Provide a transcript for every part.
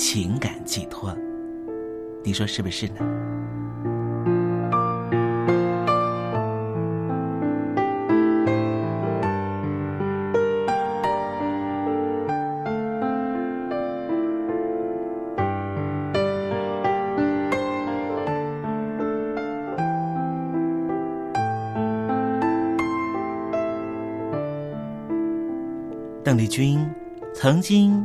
情感寄托，你说是不是呢？邓丽君。曾经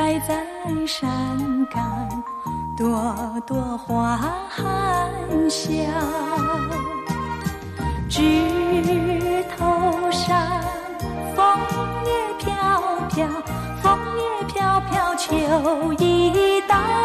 开在山岗，朵朵花含笑。枝头上，枫叶飘飘，枫叶飘飘，秋已到。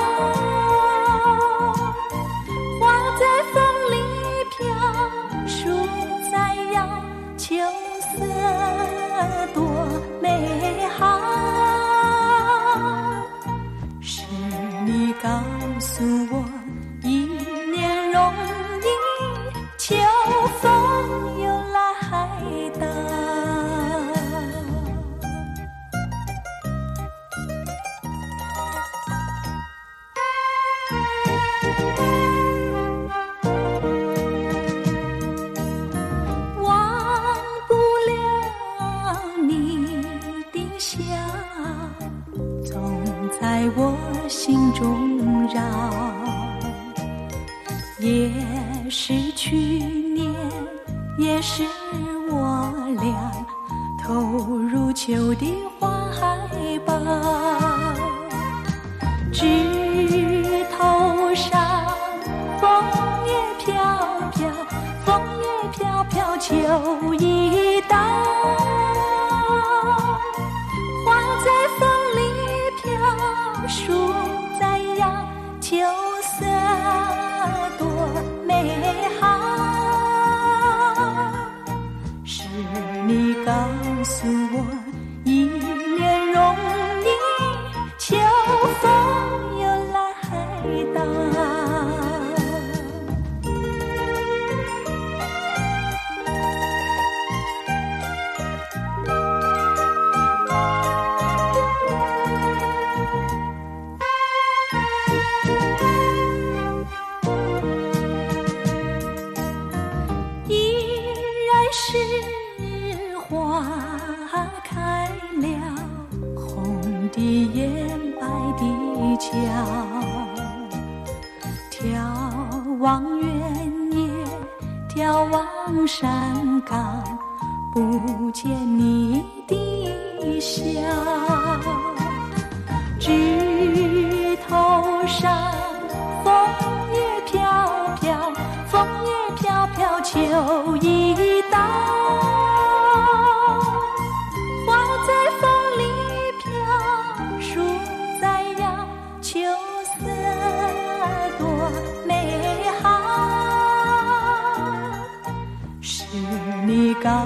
送我。一道花在风里飘树在摇秋色多美好。是你告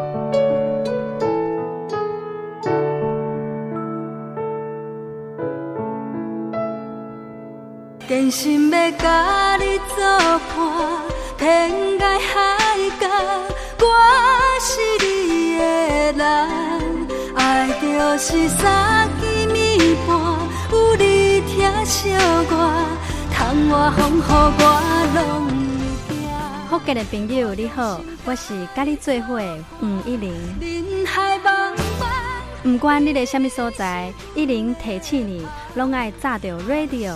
真心要甲你作伴，天涯海角，我是你的人。爱就是三更暝半，有你疼惜我，窗外风雨我拢会惊。福建的朋友你好，我是甲你做伙黄一玲。人海茫茫。不管你在什么所在，一零提醒你，拢爱炸着 radio，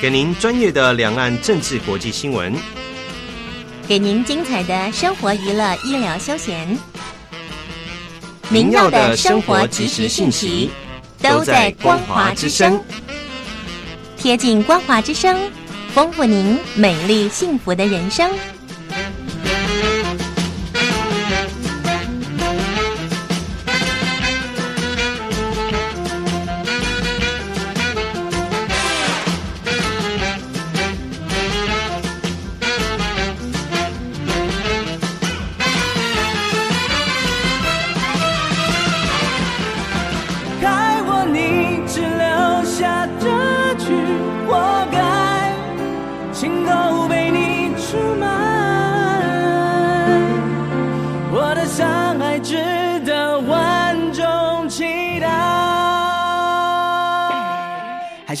给您专业的两岸政治国际新闻，给您精彩的生活娱乐医疗休闲，您要的生活及时信息都在光华之声，贴近光华之声，丰富您美丽幸福的人生。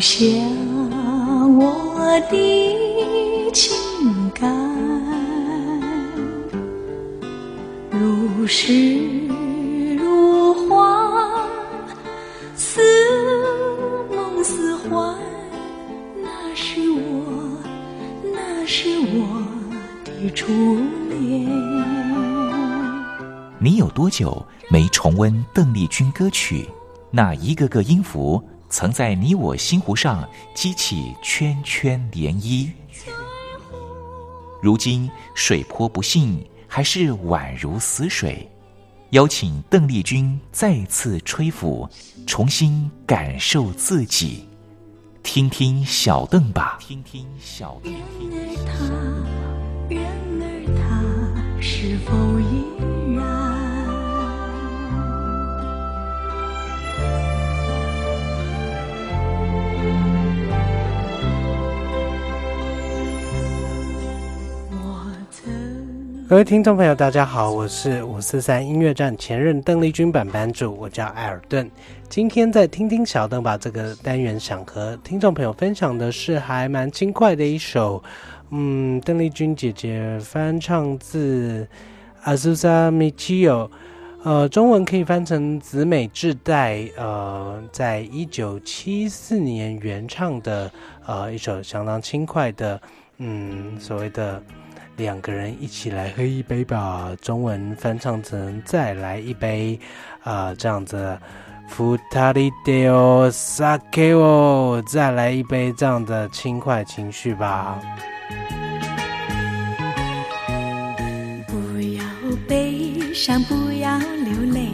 留下我的情感，如诗如画，似梦似幻，那是我，那是我的。初恋。你有多久没重温邓丽君歌曲？那一个个音符，曾在你我心湖上激起圈圈涟漪。如今水波不兴，还是宛如死水。邀请邓丽君再次吹拂，重新感受自己。听听小邓吧。听听小邓。然而他是否依各位听众朋友，大家好，我是五四三音乐站前任邓丽君版版主，我叫艾尔顿。今天在听听小邓把这个单元，想和听众朋友分享的是还蛮轻快的一首，嗯，邓丽君姐姐翻唱自 Azusa Michio，呃，中文可以翻成紫美智代，呃，在一九七四年原唱的，呃，一首相当轻快的，嗯，所谓的。两个人一起来。喝一杯吧，中文翻唱成再来一杯，啊，这样子，福塔利德奥萨克哦，再来一杯这样的轻快情绪吧。不要悲伤，不要流泪，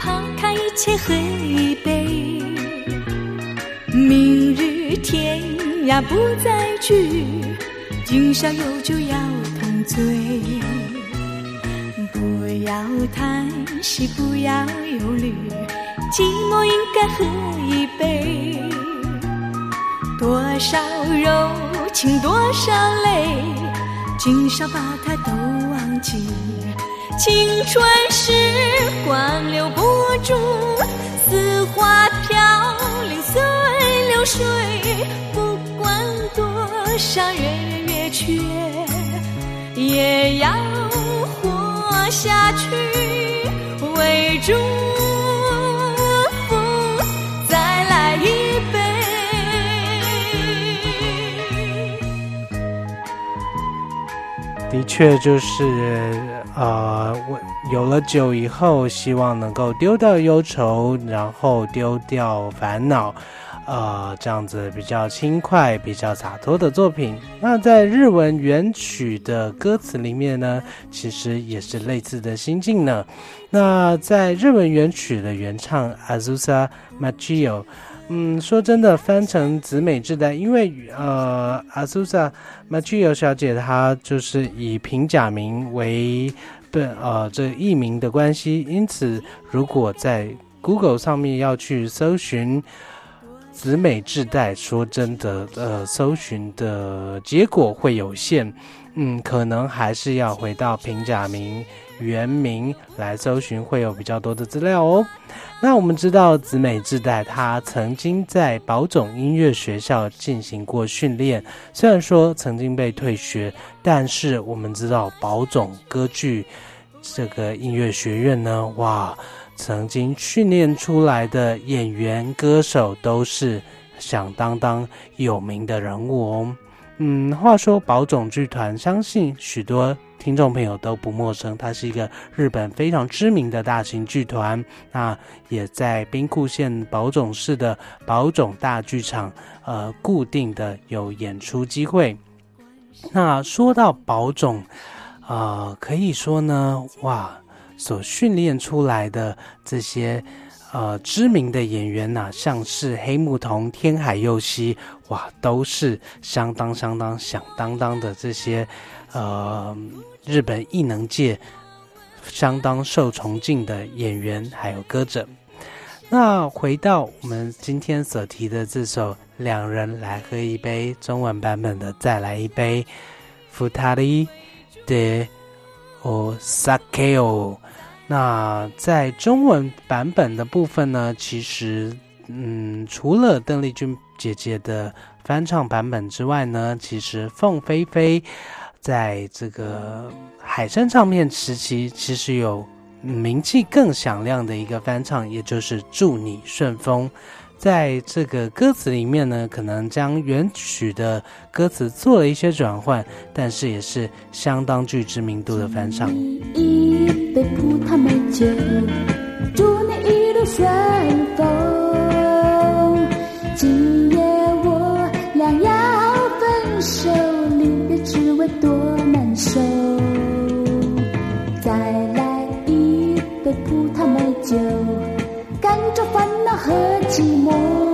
抛开一切喝一杯，明日天涯不再聚，今宵有酒要同。醉，不要叹息，不要忧虑，寂寞应该喝一杯。多少柔情，多少泪，今宵把它都忘记。青春时光留不住，似花飘零随流水。不管多少月圆月缺。也要活下去，为祝福再来一杯。的确，就是呃，我有了酒以后，希望能够丢掉忧愁，然后丢掉烦恼。呃，这样子比较轻快、比较洒脱的作品。那在日文原曲的歌词里面呢，其实也是类似的心境呢。那在日文原曲的原唱 Azusa Machio，嗯，说真的，翻成紫美智代，因为呃，Azusa Machio 小姐她就是以平假名为本，呃，这艺名的关系，因此如果在 Google 上面要去搜寻。子美智代，说真的，呃，搜寻的结果会有限，嗯，可能还是要回到平假名原名来搜寻，会有比较多的资料哦。那我们知道子美智代，他曾经在宝冢音乐学校进行过训练，虽然说曾经被退学，但是我们知道宝冢歌剧这个音乐学院呢，哇。曾经训练出来的演员、歌手都是响当当有名的人物哦。嗯，话说宝冢剧团，相信许多听众朋友都不陌生，它是一个日本非常知名的大型剧团。那也在兵库县宝冢市的宝冢大剧场，呃，固定的有演出机会。那说到宝冢，啊，可以说呢，哇。所训练出来的这些呃知名的演员呐，像是黑木瞳、天海佑希，哇，都是相当相当响当当的这些呃日本艺能界相当受崇敬的演员还有歌者。那回到我们今天所提的这首《两人来喝一杯》中文版本的，再来一杯，福塔利的哦，sake 哦。那在中文版本的部分呢，其实，嗯，除了邓丽君姐姐的翻唱版本之外呢，其实凤飞飞在这个海山唱片时期，其实有名气更响亮的一个翻唱，也就是《祝你顺风》。在这个歌词里面呢，可能将原曲的歌词做了一些转换，但是也是相当具知名度的翻唱。一杯葡萄美酒，祝你一路顺风。寂寞，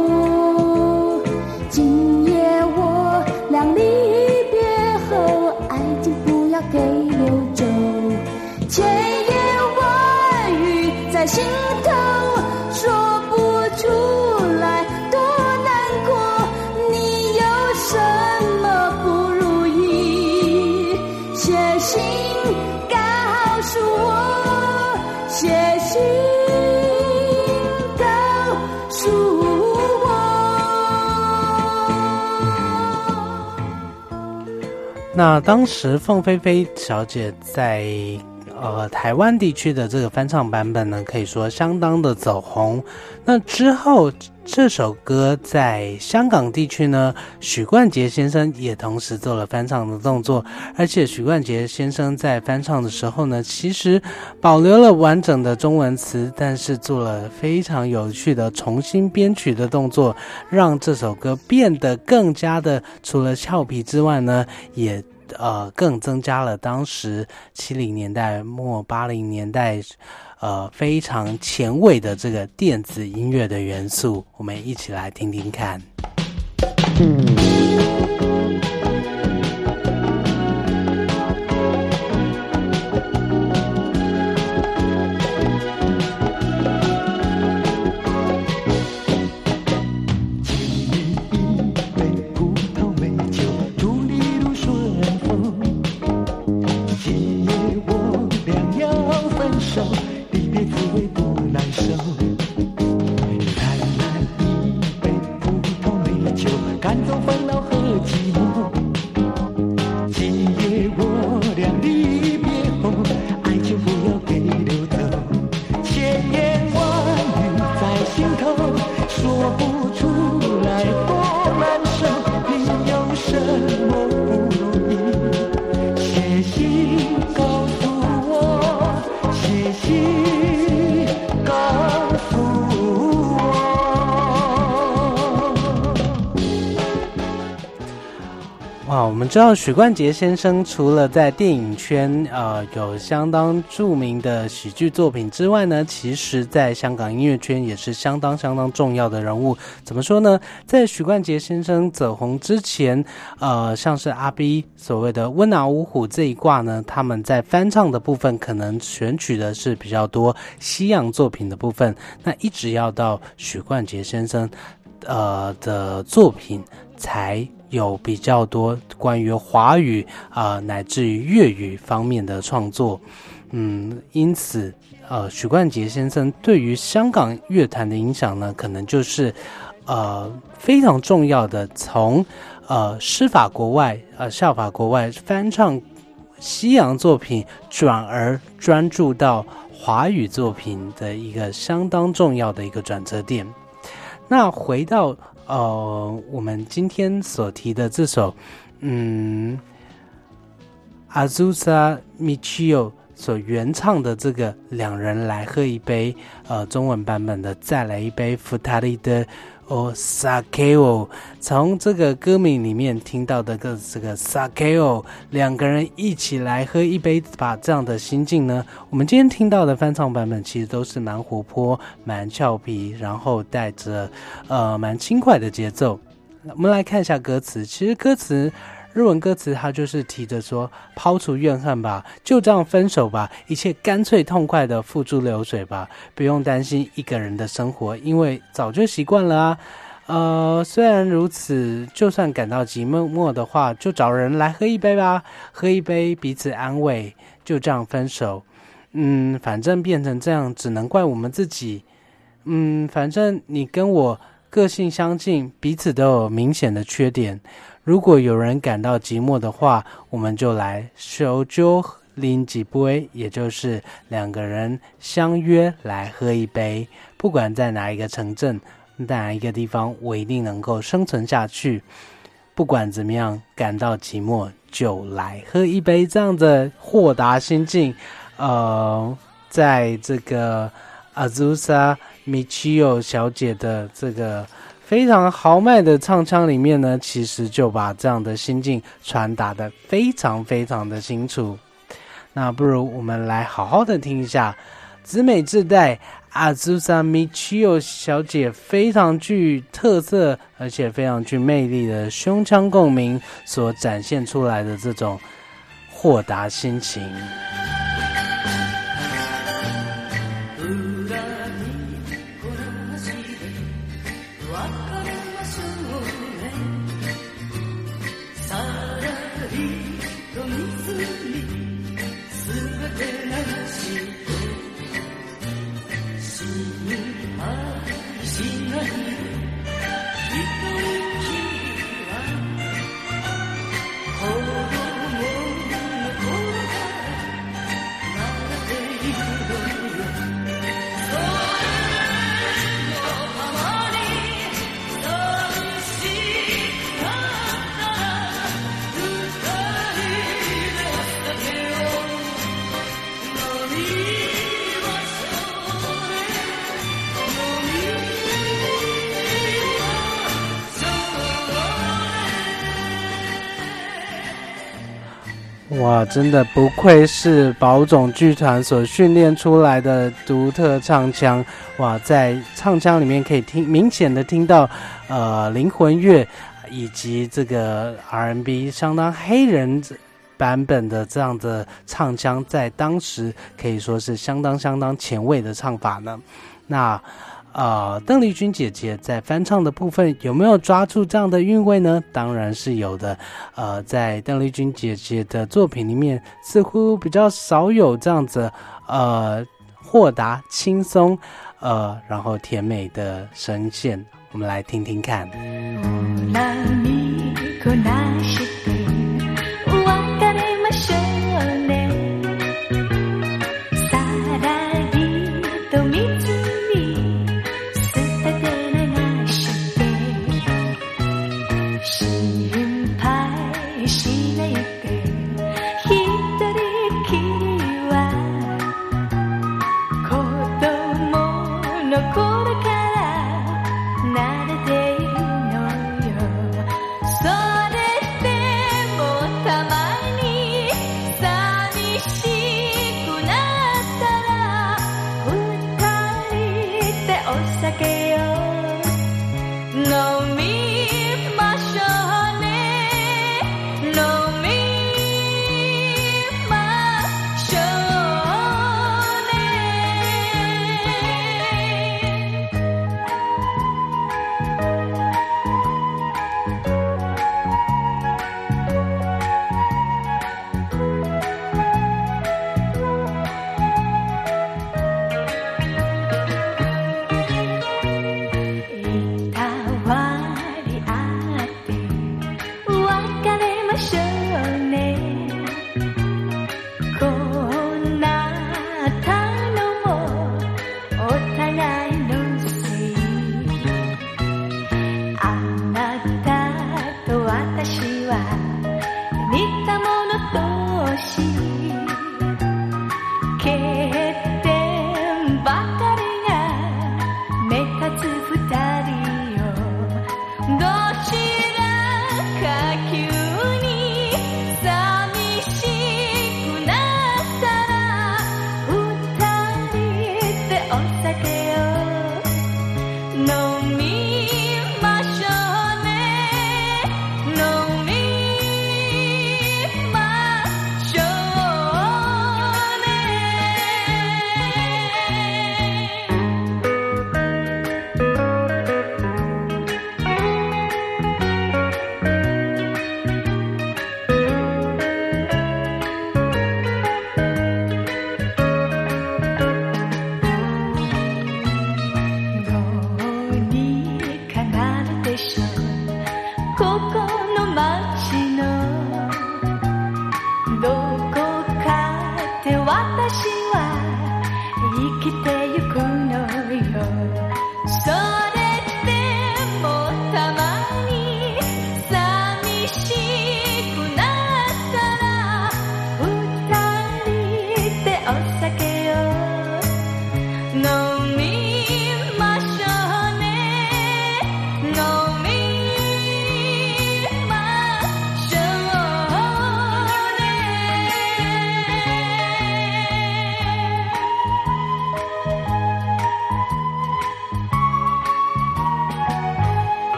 那当时凤飞飞小姐在呃台湾地区的这个翻唱版本呢，可以说相当的走红。那之后。这首歌在香港地区呢，许冠杰先生也同时做了翻唱的动作，而且许冠杰先生在翻唱的时候呢，其实保留了完整的中文词，但是做了非常有趣的重新编曲的动作，让这首歌变得更加的除了俏皮之外呢，也呃更增加了当时七零年代末八零年代。呃，非常前卫的这个电子音乐的元素，我们一起来听听看。离别滋味不难受。知道许冠杰先生除了在电影圈呃有相当著名的喜剧作品之外呢，其实在香港音乐圈也是相当相当重要的人物。怎么说呢？在许冠杰先生走红之前，呃，像是阿 B 所谓的温拿五虎这一挂呢，他们在翻唱的部分可能选取的是比较多西洋作品的部分。那一直要到许冠杰先生呃的作品才。有比较多关于华语啊，乃至于粤语方面的创作，嗯，因此，呃，许冠杰先生对于香港乐坛的影响呢，可能就是，呃，非常重要的，从呃施法国外，呃效法国外翻唱西洋作品，转而专注到华语作品的一个相当重要的一个转折点。那回到。呃，我们今天所提的这首，嗯，阿祖萨米奇奥所原唱的这个《两人来喝一杯》，呃，中文版本的《再来一杯》，伏特利的。哦，Sakeo，从这个歌名里面听到的个这个 Sakeo，两个人一起来喝一杯，吧这样的心境呢，我们今天听到的翻唱版本其实都是蛮活泼、蛮俏皮，然后带着呃蛮轻快的节奏。我们来看一下歌词，其实歌词。日文歌词，它就是提着说：“抛除怨恨吧，就这样分手吧，一切干脆痛快的付诸流水吧，不用担心一个人的生活，因为早就习惯了啊。呃，虽然如此，就算感到寂寞的话，就找人来喝一杯吧，喝一杯彼此安慰，就这样分手。嗯，反正变成这样，只能怪我们自己。嗯，反正你跟我个性相近，彼此都有明显的缺点。”如果有人感到寂寞的话，我们就来手酒拎几杯，也就是两个人相约来喝一杯。不管在哪一个城镇，哪一个地方，我一定能够生存下去。不管怎么样，感到寂寞就来喝一杯，这样的豁达心境，呃，在这个阿祖萨米奇奥小姐的这个。非常豪迈的唱腔里面呢，其实就把这样的心境传达的非常非常的清楚。那不如我们来好好的听一下紫美自带阿祖萨米奇奥小姐非常具特色而且非常具魅力的胸腔共鸣所展现出来的这种豁达心情。真的不愧是宝冢剧团所训练出来的独特唱腔！哇，在唱腔里面可以听明显的听到，呃，灵魂乐以及这个 R N B 相当黑人版本的这样的唱腔，在当时可以说是相当相当前卫的唱法呢。那。啊，邓丽君姐姐在翻唱的部分有没有抓住这样的韵味呢？当然是有的。呃，在邓丽君姐姐的作品里面，似乎比较少有这样子呃豁达、轻松，呃，然后甜美的声线。我们来听听看。